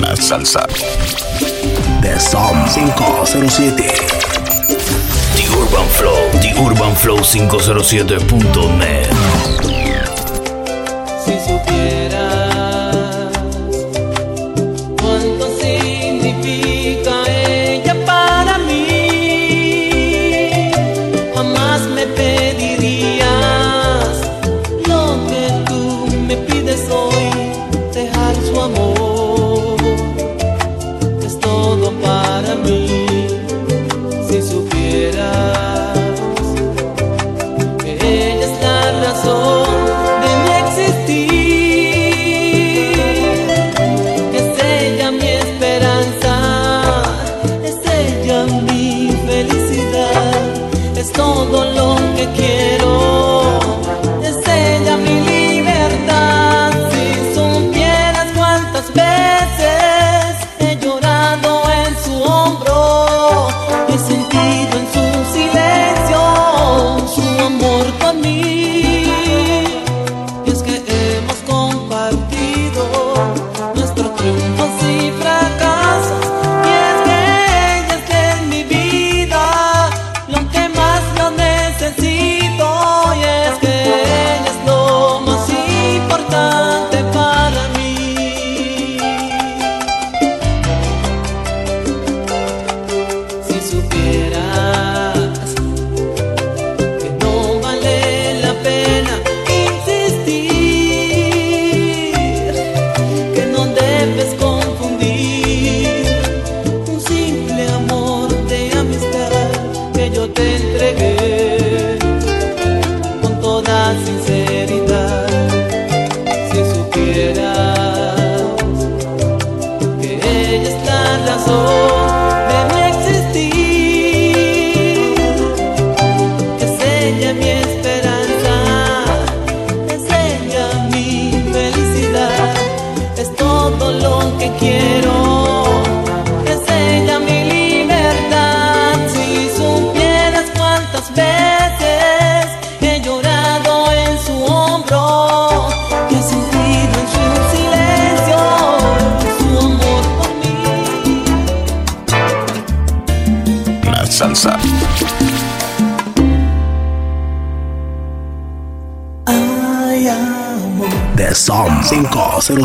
la salsa. The Som 507. The Urban Flow, The Urban Flow 507.net.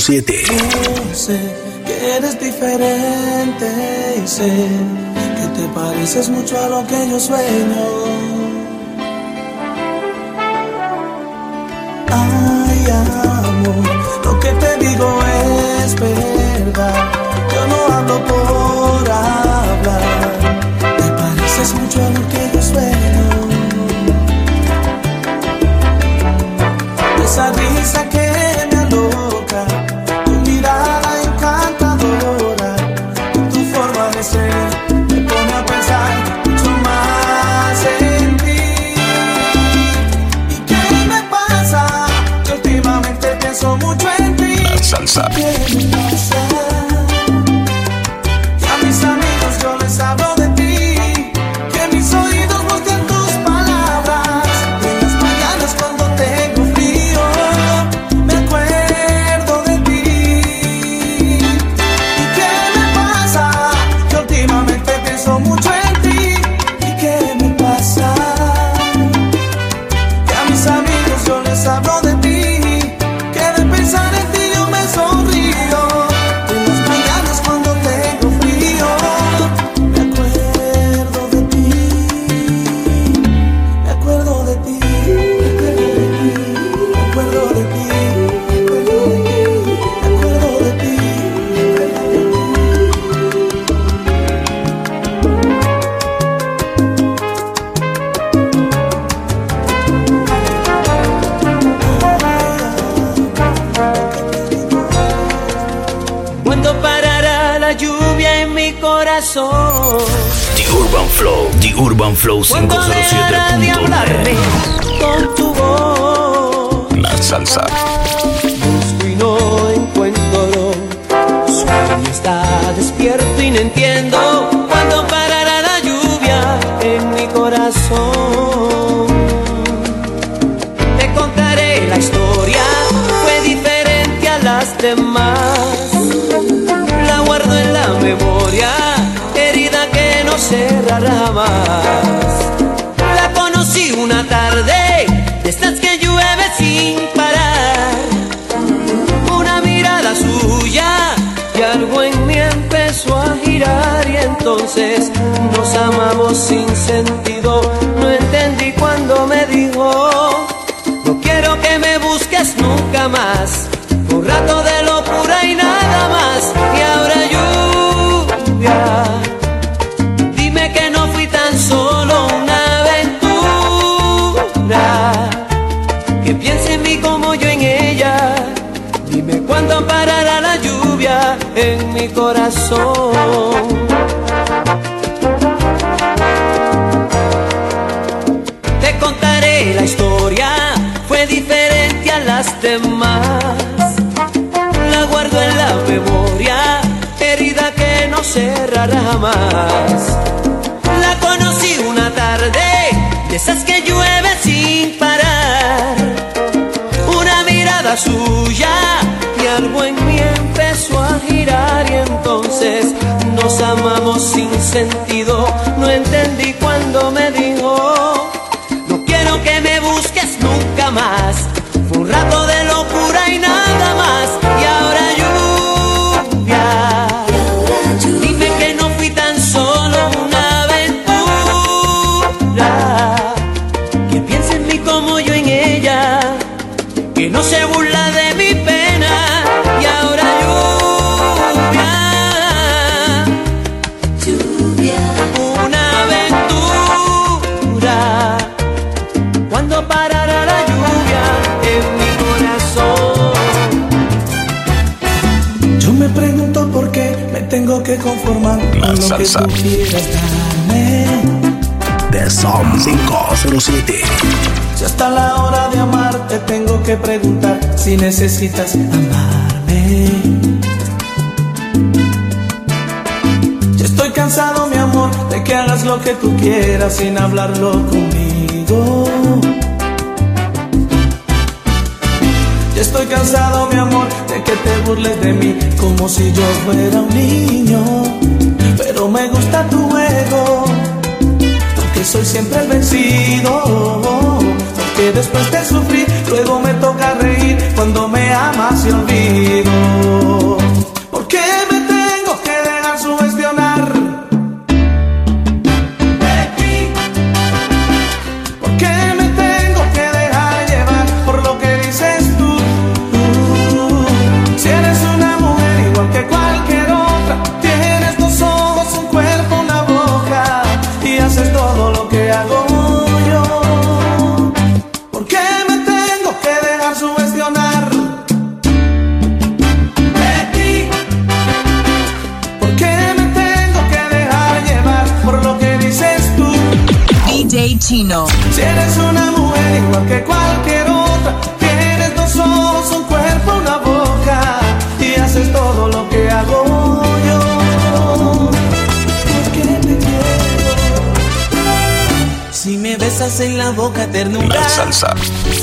7 107.9 Con tu voz. La salsa. Busco y no encuentro Sueño está despierto y no entiendo Cuándo parará la lluvia en mi corazón. Te contaré la historia Fue diferente a las demás. La guardo en la memoria Herida que no cerrará más una tarde, de estas que llueve sin parar. Una mirada suya y algo en mí empezó a girar y entonces nos amamos sin sentido. No entendí cuando me dijo, no quiero que me busques nunca más. Un rato de locura las demás. La guardo en la memoria, herida que no cerrará jamás. La conocí una tarde, de esas que llueve sin parar. Una mirada suya y algo en mí empezó a girar y entonces nos amamos sin sentido. No entendí cuando me salsa. darme. The Som 507. Si hasta la hora de amarte tengo que preguntar si necesitas amarme. Ya estoy cansado, mi amor, de que hagas lo que tú quieras sin hablarlo conmigo. Ya estoy cansado, mi amor, de que te burles de mí como si yo fuera un niño. Pero me gusta tu juego porque soy siempre el vencido. Porque después de sufrir, luego me toca reír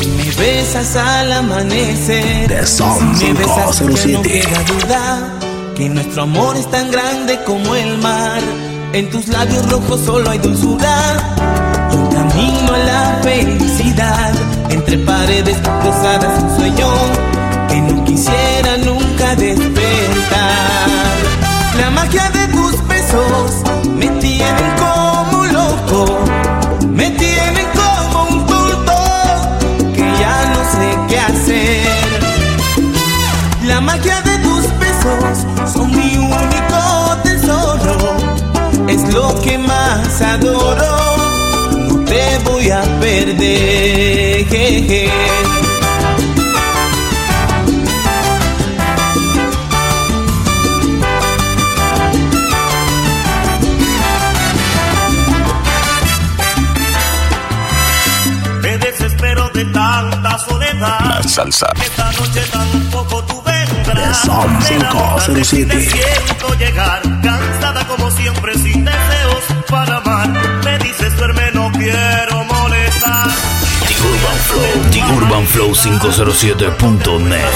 si me besas al amanecer, The Som si me besas no 507. queda duda que nuestro amor es tan grande como el mar. En tus labios rojos solo hay dulzura y un camino a la felicidad. Entre paredes cruzadas un sueño que no quisiera nunca despertar. La magia de tus besos me tienen como un a perder. Me desespero de tanta soledad. La salsa. Esta noche tampoco tú vendrás. Ti, 507. Te siento llegar, cansada como siempre, sin deseos para amar. Me dices duerme, no quiero The Urban Flow. The Urban Flow 507.net.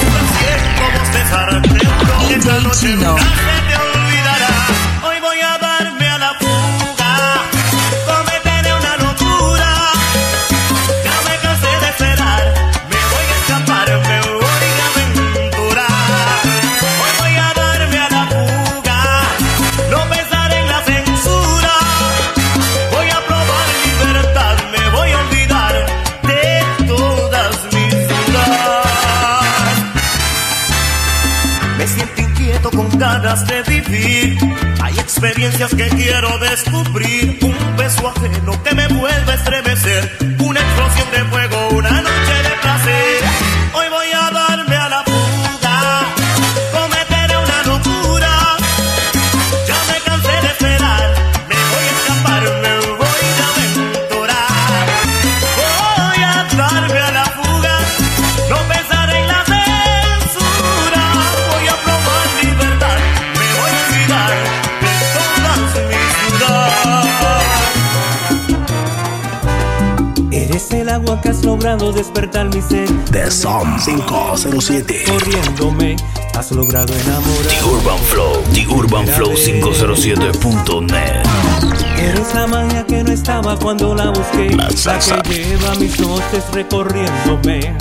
Hay experiencias que quiero descubrir. Un beso ajeno que me vuelve a estremecer. Una explosión de fuego logrado despertar mi sed. The Song 507. Corriéndome, has logrado enamorar. The Urban Flow, The Urban Flow 507.net. Eres la magia que no estaba cuando la busqué. La, la que lleva mis noches recorriéndome.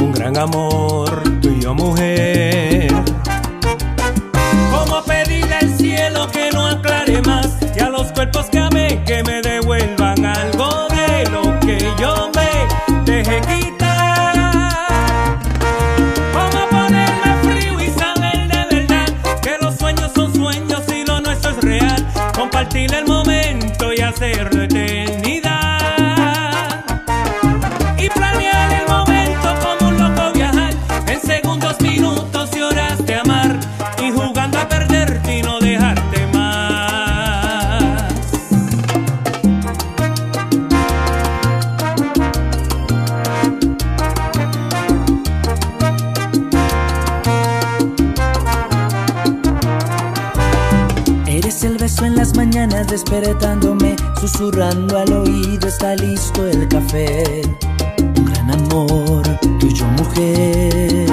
Un gran amor, tú y yo, mujer. Como pedirle al cielo que no aclare más y a los cuerpos que amé despertándome, susurrando al oído, está listo el café. Un gran amor, tú y yo mujer.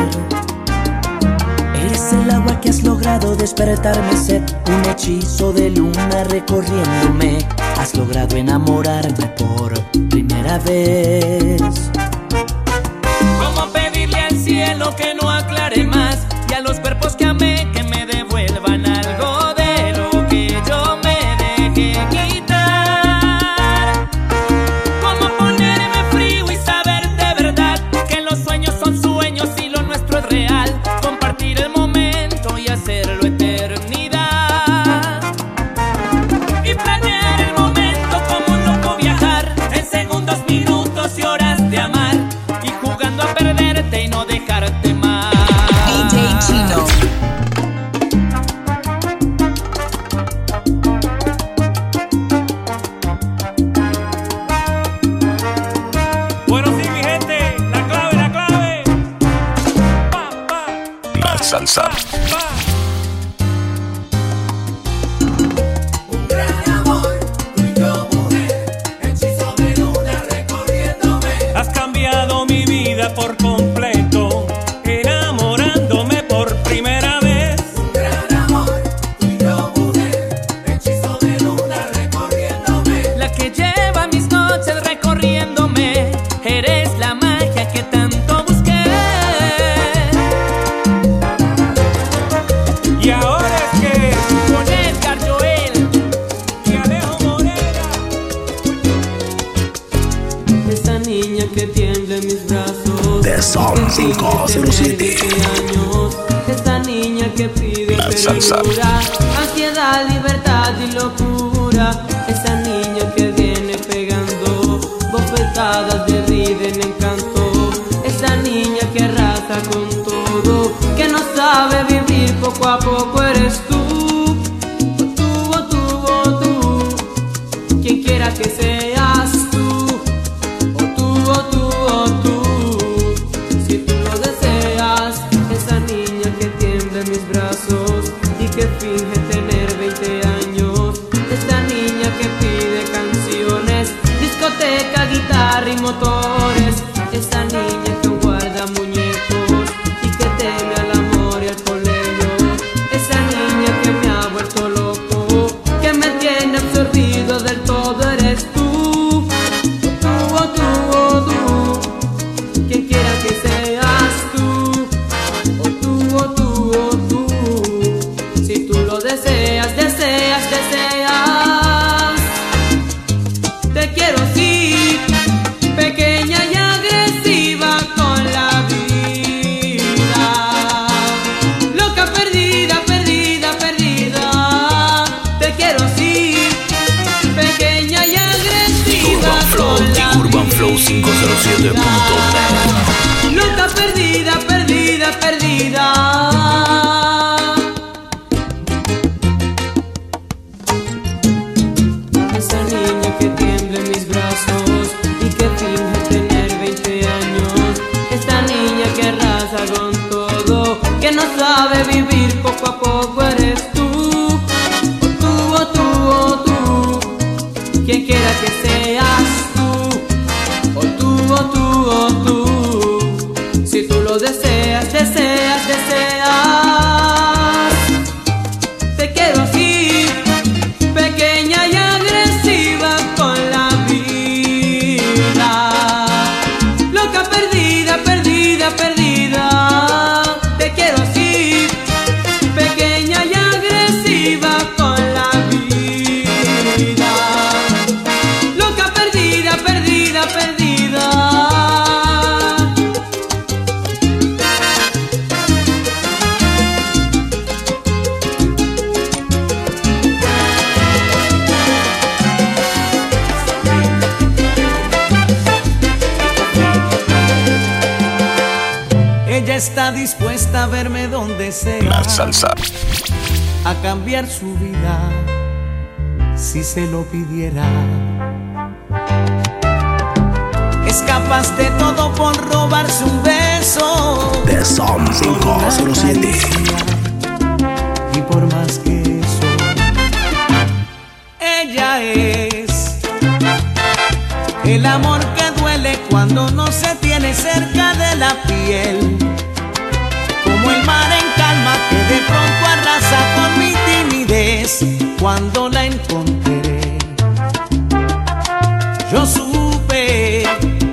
Eres el agua que has logrado despertarme sed, un hechizo de luna recorriéndome. Has logrado enamorarme por primera vez. ¿Cómo pedirle al cielo que no 507. Esa niña que pide La salsa. Ansiedad, libertad y locura. Esa niña que viene pegando bofetadas de vida en encanto. Esa niña que arrasa con todo. Que no sabe vivir poco a poco eres tú. 507.net. Loca perdida, perdida, Ella está dispuesta a verme donde sea. La salsa. a cambiar su vida si se lo pidiera. Es capaz de todo por robarse un beso. The Som por una 507. caricia, Y por más que eso, ella es el amor que cuando no se tiene cerca de la piel como el mar en calma que de pronto arrasa con mi timidez cuando la encontré. Yo supe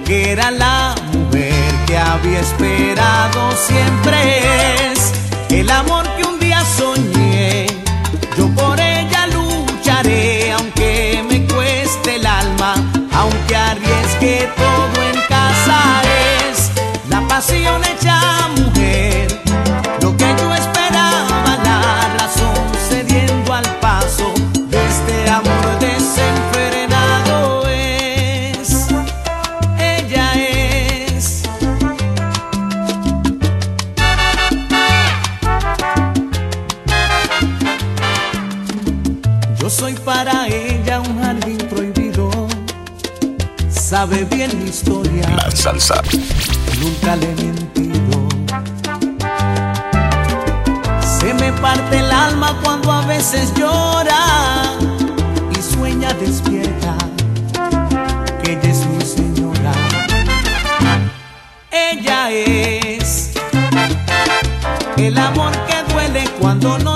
que era la mujer que había esperado siempre el amor salsa. nunca le he mentido. Se me parte el alma cuando a veces llora y sueña despierta que ella es mi señora. Ella es el amor que duele cuando no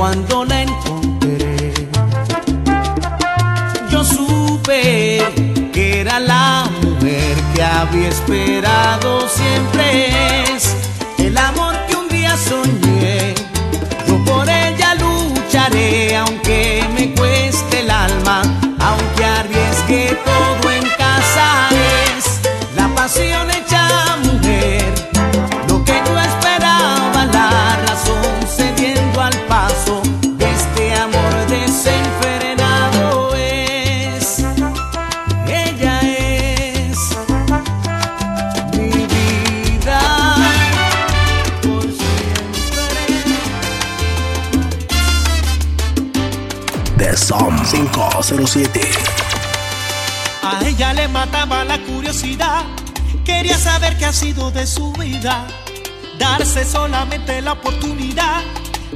cuando la encontré. Yo supe que era la mujer que había esperado siempre el amor que un día soñé. Yo por ella lucharé aunque me cueste el alma, aunque arriesgue todo en casa es la pasión 507. A ella le mataba la curiosidad, quería saber qué ha sido de su vida, darse solamente la oportunidad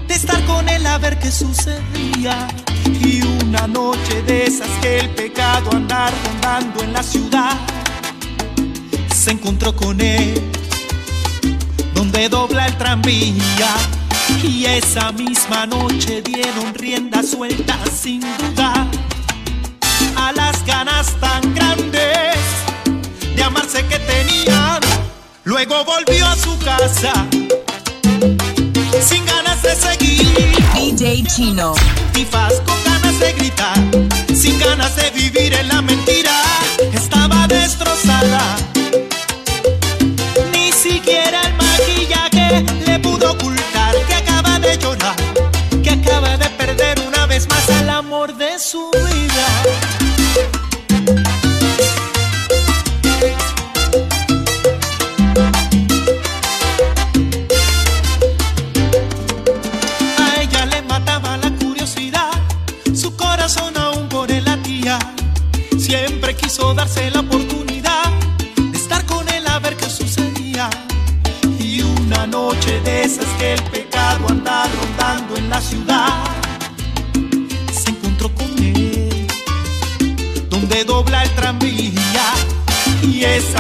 de estar con él a ver qué sucedía. Y una noche de esas que el pecado andar rondando en la ciudad, se encontró con él, donde dobla el tranvía. Y esa misma noche dieron rienda suelta sin duda ganas tan grandes de amarse que tenían. Luego volvió a su casa sin ganas de seguir. DJ Chino. Tifas con ganas de gritar, sin ganas de vivir en la mentira. Estaba destrozada. Ni siquiera el maquillaje le pudo ocultar que acaba de llorar, que acaba de perder una vez más el amor de su vida.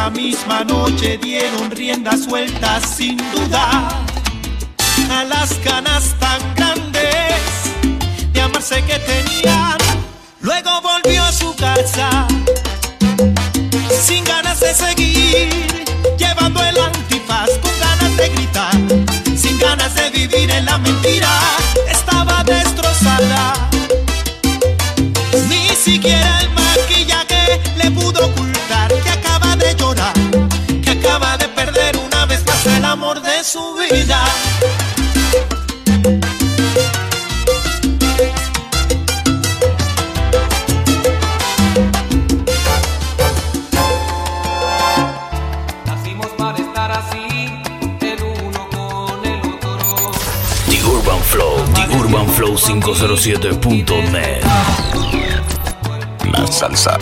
esa misma noche dieron rienda suelta sin duda a las ganas tan grandes de amarse que tenían. Luego volvió a su casa sin ganas de seguir 107.net. La salsa.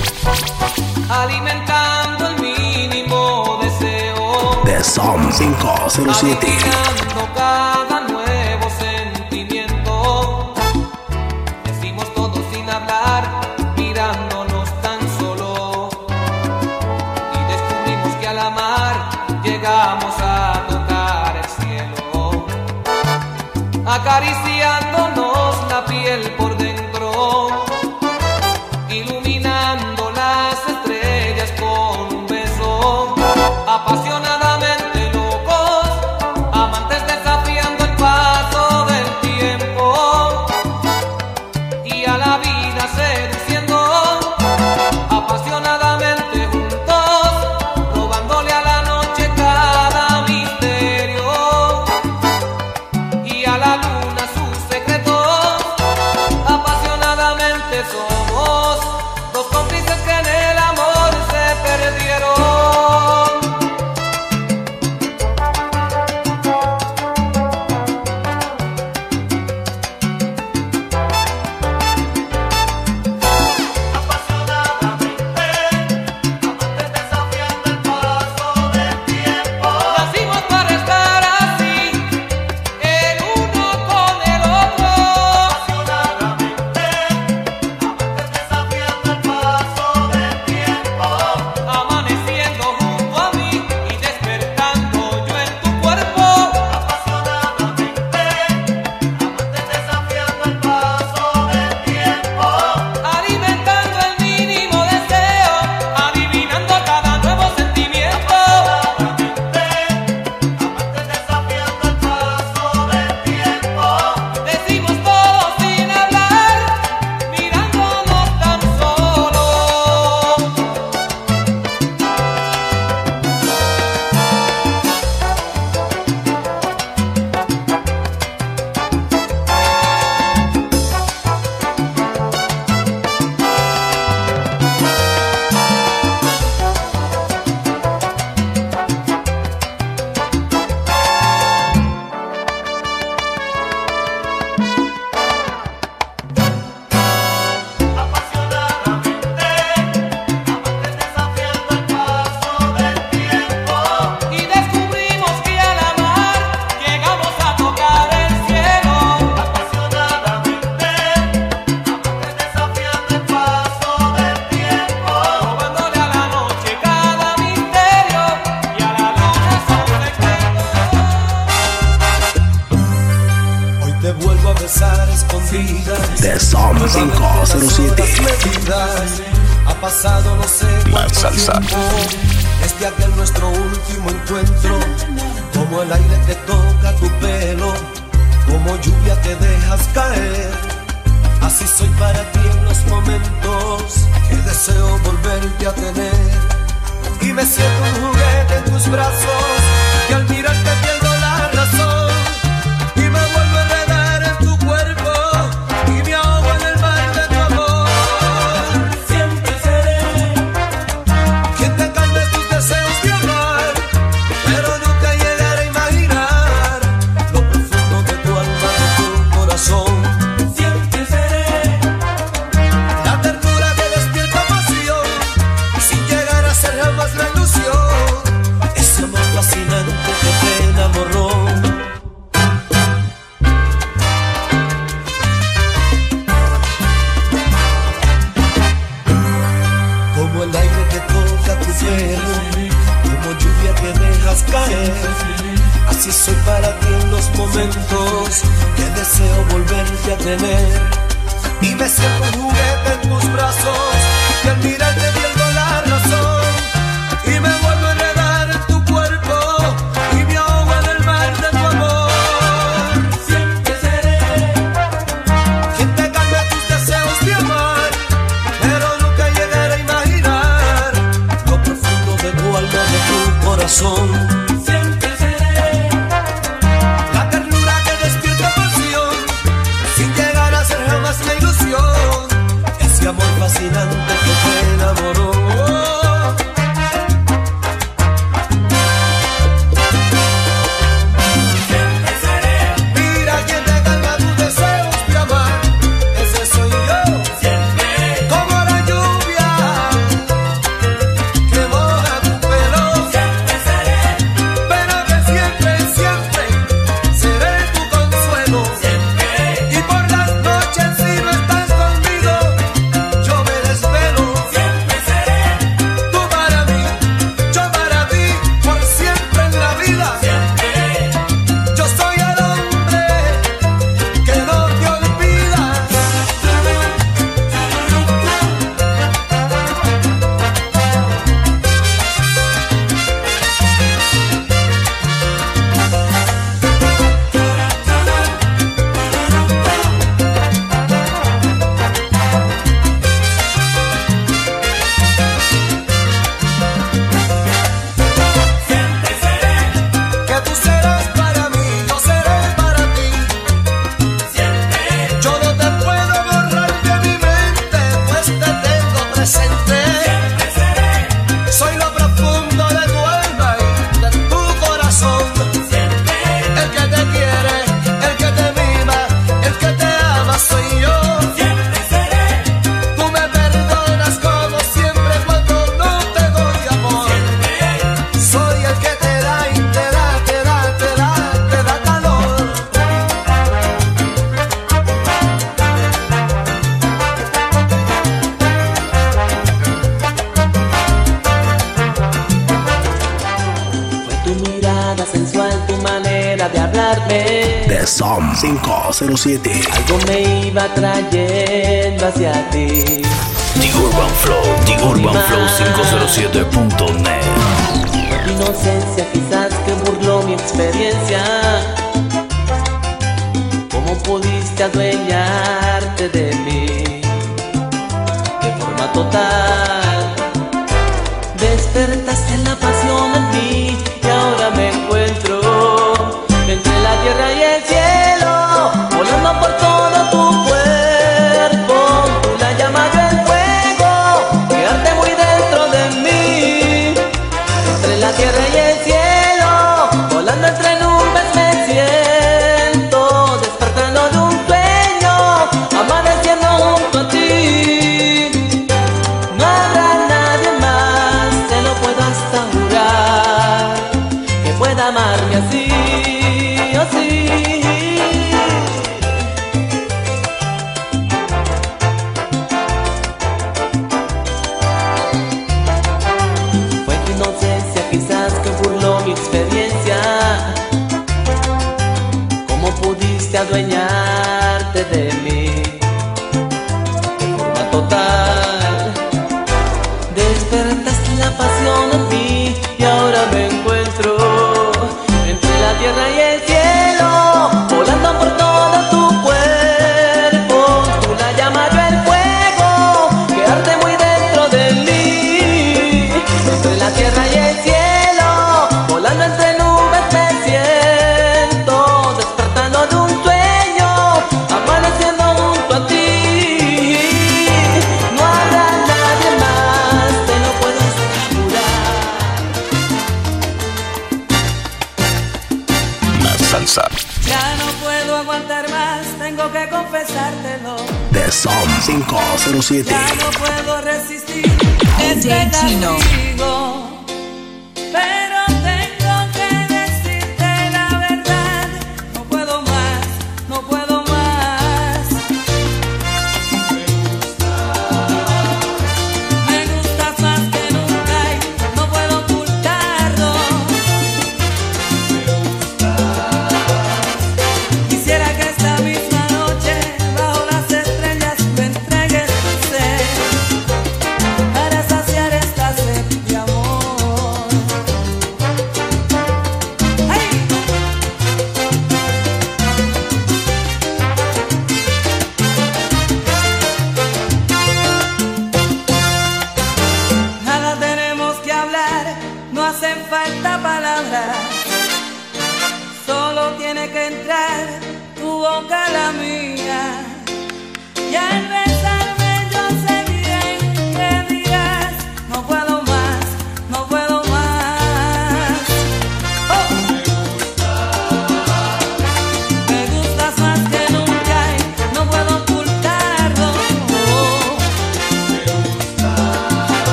Alimentando el mínimo deseo. De Som 507. eso. como lluvia que dejas caer. Así soy para ti en los momentos que deseo volverte a tener. Y me siento un juguete en tus brazos y al mirarte Siempre seré la ternura que despierta mí, sin llegar a ser jamás mi ilusión. Ese amor fascinante. Algo me iba trayendo hacia ti. The Urban Flow, The Urban Flow 507.net. Inocencia quizás que burló mi experiencia. ¿Cómo pudiste adueñarte de mí? De forma total. Despertaste en la paz salsa. Ya no puedo aguantar más, tengo que confesártelo. The Son 507. Ya no puedo resistir. DJ este Chino. Contigo, pero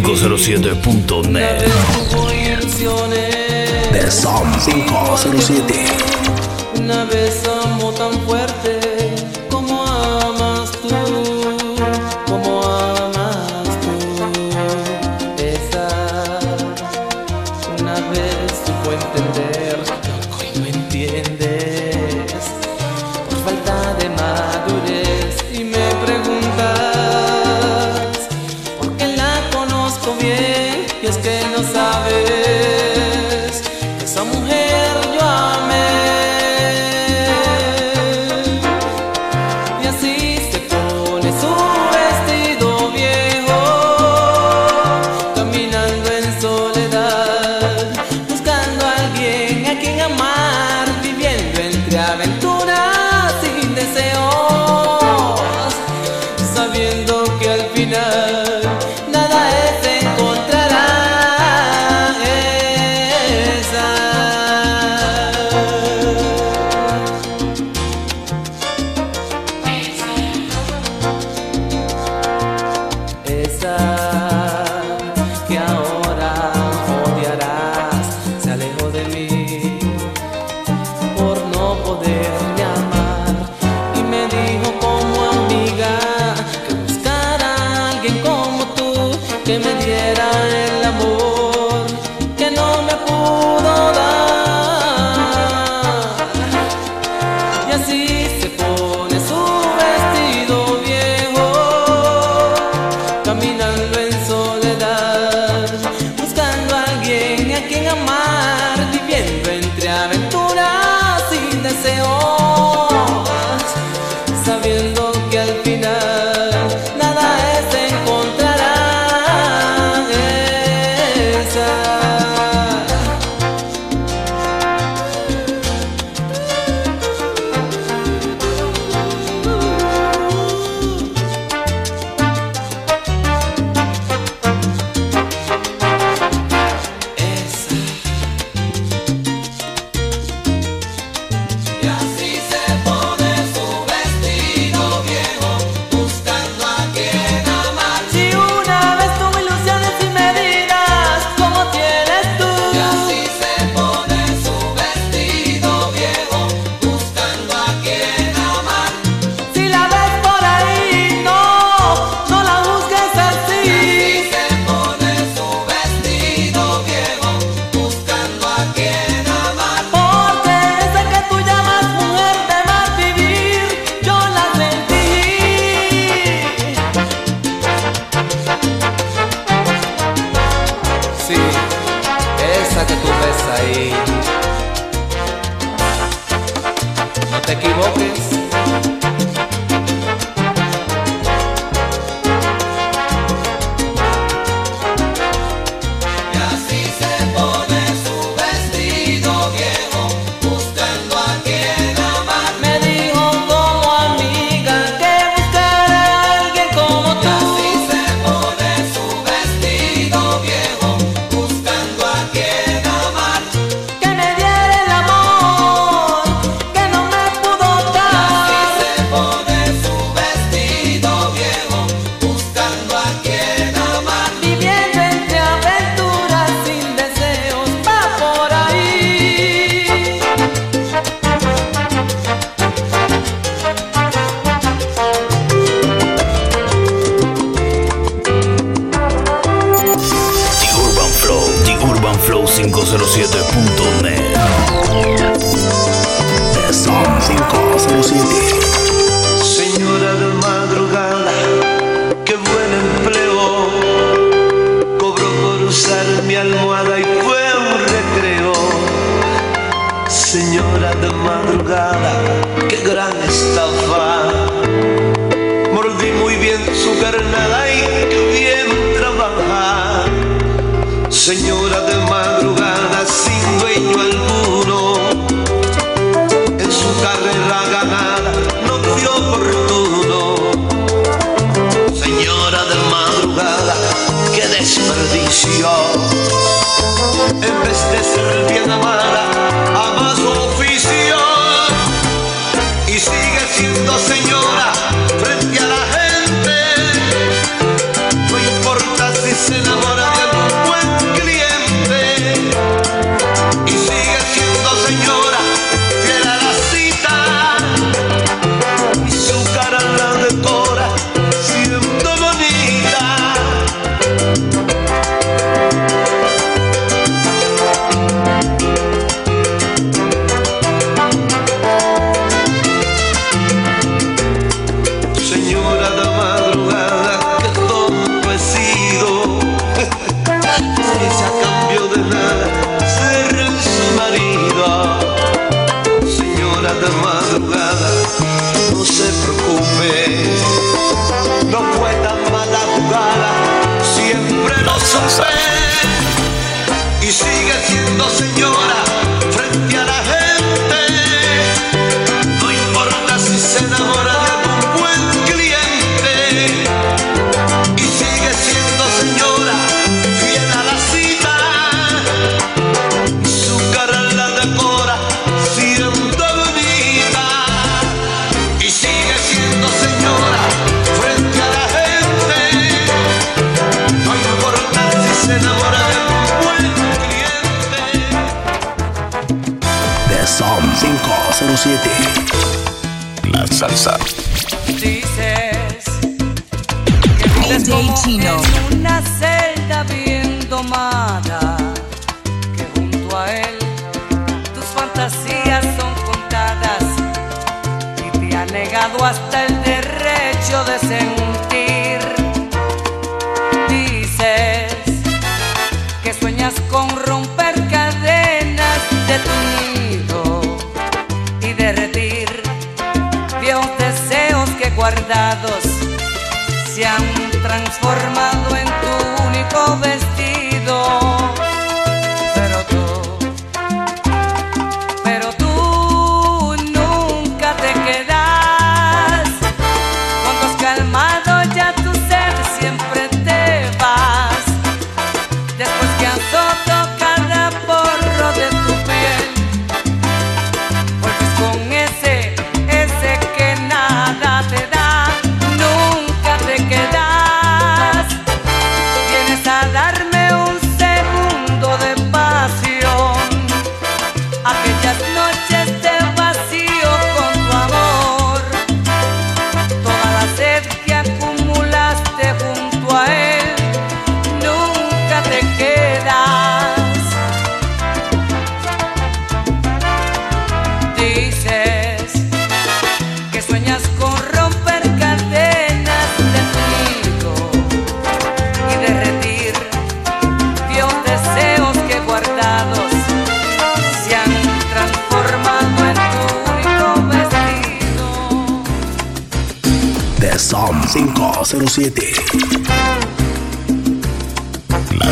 507.net. Tuvo ilusiones. The Som 507. Una vez se han transformado.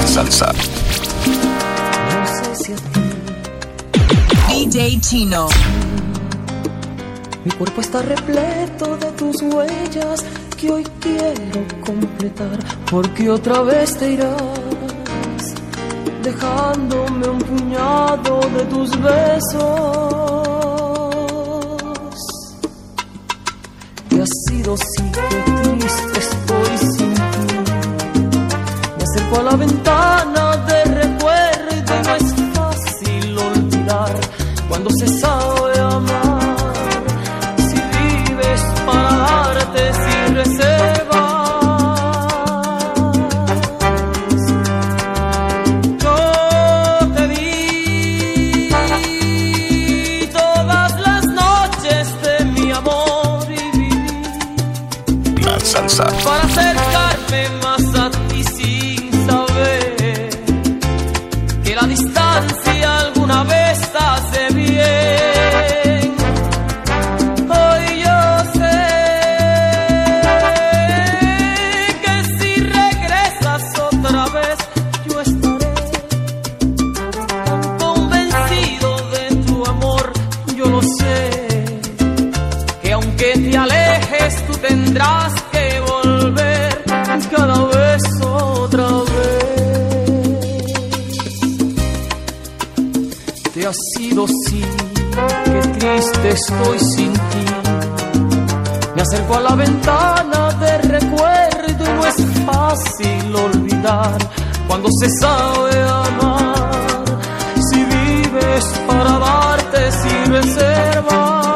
salsa. DJ Chino. Mi cuerpo está repleto de tus huellas que hoy quiero completar porque otra vez te irás dejándome un puñado de tus besos. Te has sido siempre triste, estoy por la ventana Te ha sido, sí, qué triste estoy sin ti. Me acerco a la ventana de recuerdo y no es fácil olvidar cuando se sabe amar. Si vives para darte, sirve ser más.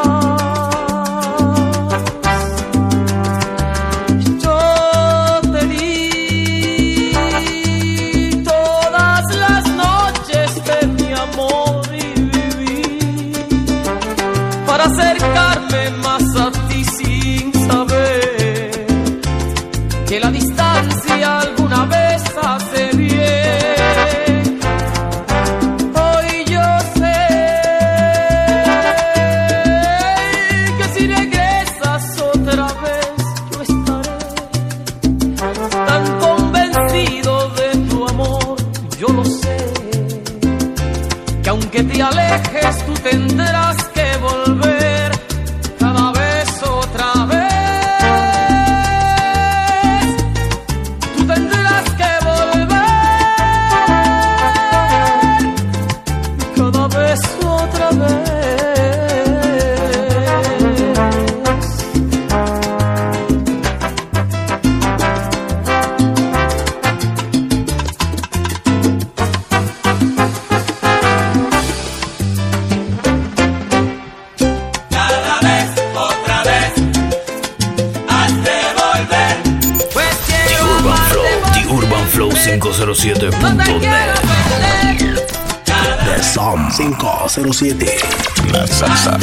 507.net. The Som 507. La salsa.